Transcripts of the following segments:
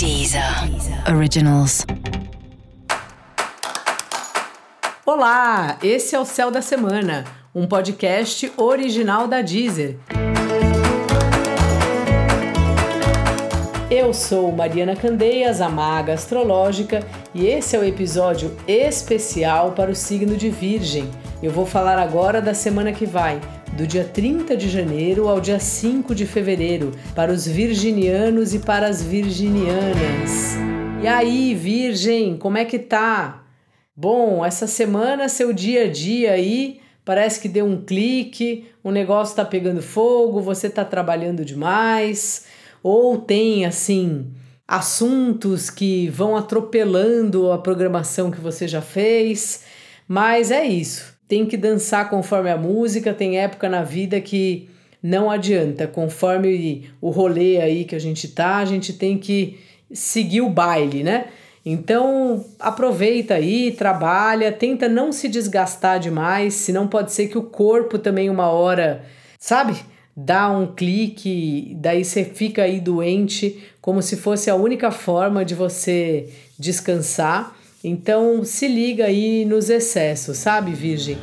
Deezer Originals. Olá, esse é o Céu da Semana, um podcast original da Deezer. Eu sou Mariana Candeias, a maga astrológica, e esse é o episódio especial para o signo de Virgem. Eu vou falar agora da semana que vai, do dia 30 de janeiro ao dia 5 de fevereiro, para os virginianos e para as virginianas. E aí, Virgem, como é que tá? Bom, essa semana seu dia a dia aí parece que deu um clique, o negócio tá pegando fogo, você tá trabalhando demais ou tem assim assuntos que vão atropelando a programação que você já fez, mas é isso. Tem que dançar conforme a música, tem época na vida que não adianta, conforme o rolê aí que a gente tá, a gente tem que seguir o baile, né? Então aproveita aí, trabalha, tenta não se desgastar demais, senão pode ser que o corpo também uma hora, sabe? dá um clique, daí você fica aí doente, como se fosse a única forma de você descansar. Então se liga aí nos excessos, sabe, Virgem?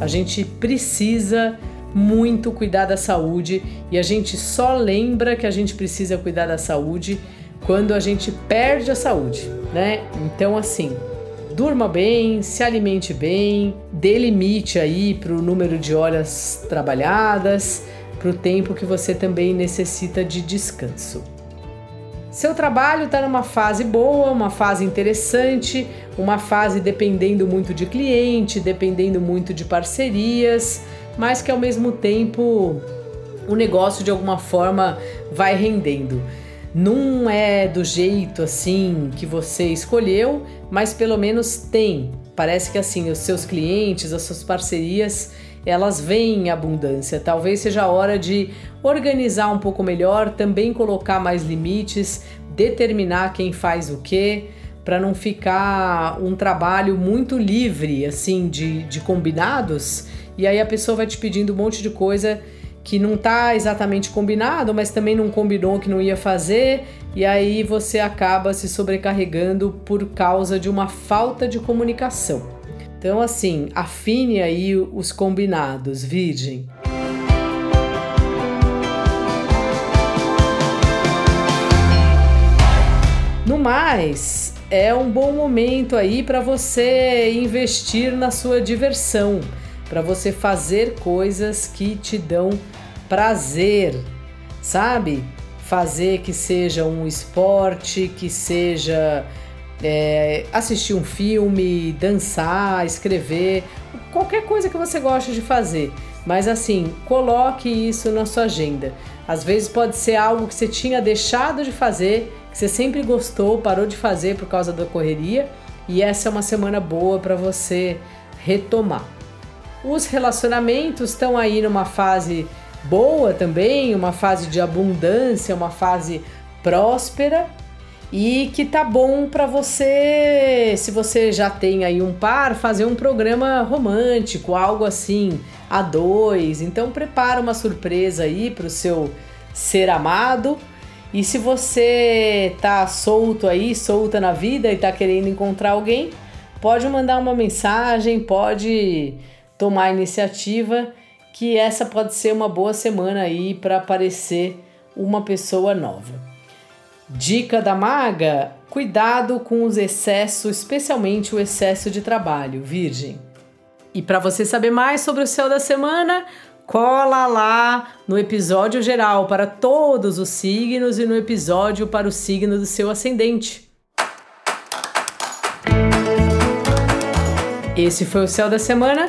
A gente precisa muito cuidar da saúde e a gente só lembra que a gente precisa cuidar da saúde quando a gente perde a saúde, né? Então, assim, durma bem, se alimente bem, dê limite aí para o número de horas trabalhadas, para o tempo que você também necessita de descanso. Seu trabalho está numa fase boa, uma fase interessante, uma fase dependendo muito de cliente, dependendo muito de parcerias, mas que ao mesmo tempo o negócio de alguma forma vai rendendo não é do jeito assim que você escolheu, mas pelo menos tem. Parece que assim, os seus clientes, as suas parcerias, elas vêm em abundância. Talvez seja a hora de organizar um pouco melhor, também colocar mais limites, determinar quem faz o quê, para não ficar um trabalho muito livre assim de, de combinados. E aí a pessoa vai te pedindo um monte de coisa que não está exatamente combinado, mas também não combinou que não ia fazer, e aí você acaba se sobrecarregando por causa de uma falta de comunicação. Então, assim, afine aí os combinados, Virgem. No mais, é um bom momento aí para você investir na sua diversão para você fazer coisas que te dão prazer, sabe? Fazer que seja um esporte, que seja é, assistir um filme, dançar, escrever, qualquer coisa que você goste de fazer. Mas assim, coloque isso na sua agenda. Às vezes pode ser algo que você tinha deixado de fazer, que você sempre gostou, parou de fazer por causa da correria, e essa é uma semana boa para você retomar. Os relacionamentos estão aí numa fase boa também, uma fase de abundância, uma fase próspera e que tá bom para você, se você já tem aí um par, fazer um programa romântico, algo assim, a dois. Então prepara uma surpresa aí para o seu ser amado. E se você tá solto aí, solta na vida e tá querendo encontrar alguém, pode mandar uma mensagem, pode tomar a iniciativa, que essa pode ser uma boa semana aí para aparecer uma pessoa nova. Dica da maga: cuidado com os excessos, especialmente o excesso de trabalho, virgem. E para você saber mais sobre o céu da semana, cola lá no episódio geral para todos os signos e no episódio para o signo do seu ascendente. Esse foi o céu da semana